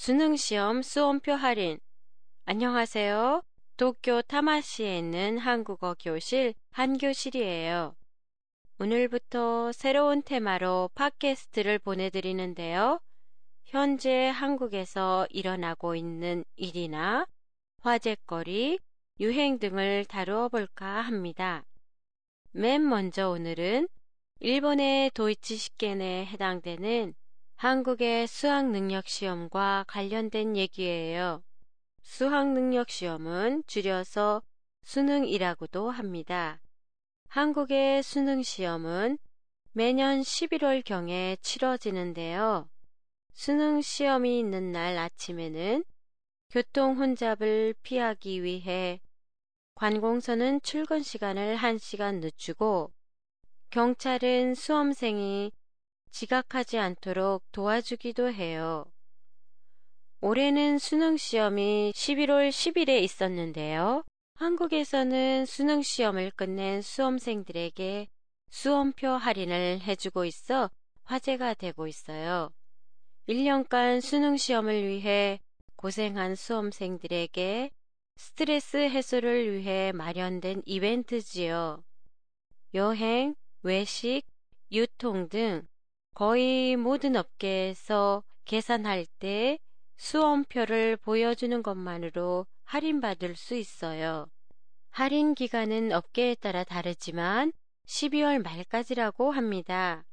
수능시험 수험표 할인. 안녕하세요. 도쿄 타마시에 있는 한국어 교실 한교실이에요. 오늘부터 새로운 테마로 팟캐스트를 보내드리는데요. 현재 한국에서 일어나고 있는 일이나 화제거리, 유행 등을 다루어 볼까 합니다. 맨 먼저 오늘은 일본의 도이치 시켄에 해당되는 한국의 수학 능력 시험과 관련된 얘기예요. 수학 능력 시험은 줄여서 수능이라고도 합니다. 한국의 수능 시험은 매년 11월경에 치러지는데요. 수능 시험이 있는 날 아침에는 교통 혼잡을 피하기 위해 관공서는 출근 시간을 1시간 늦추고 경찰은 수험생이 지각하지 않도록 도와주기도 해요. 올해는 수능 시험이 11월 10일에 있었는데요. 한국에서는 수능 시험을 끝낸 수험생들에게 수험표 할인을 해주고 있어 화제가 되고 있어요. 1년간 수능 시험을 위해 고생한 수험생들에게 스트레스 해소를 위해 마련된 이벤트지요. 여행, 외식, 유통 등 거의 모든 업계에서 계산할 때 수험표를 보여주는 것만으로 할인받을 수 있어요. 할인 기간은 업계에 따라 다르지만 12월 말까지라고 합니다.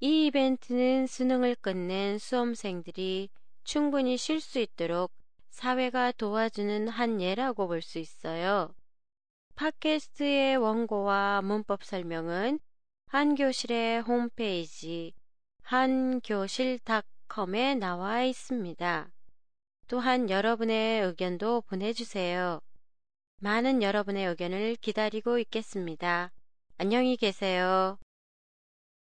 이 이벤트는 수능을 끝낸 수험생들이 충분히 쉴 수 있도록 사회가 도와주는 한 예라고 볼 수 있어요. 팟캐스트의 원고와 문법 설명은 한교실의 홈페이지 한교실닷컴에 나와 있습니다. 또한 여러분의 의견도 보내주세요. 많은 여러분의 의견을 기다리고 있겠습니다. 안녕히 계세요.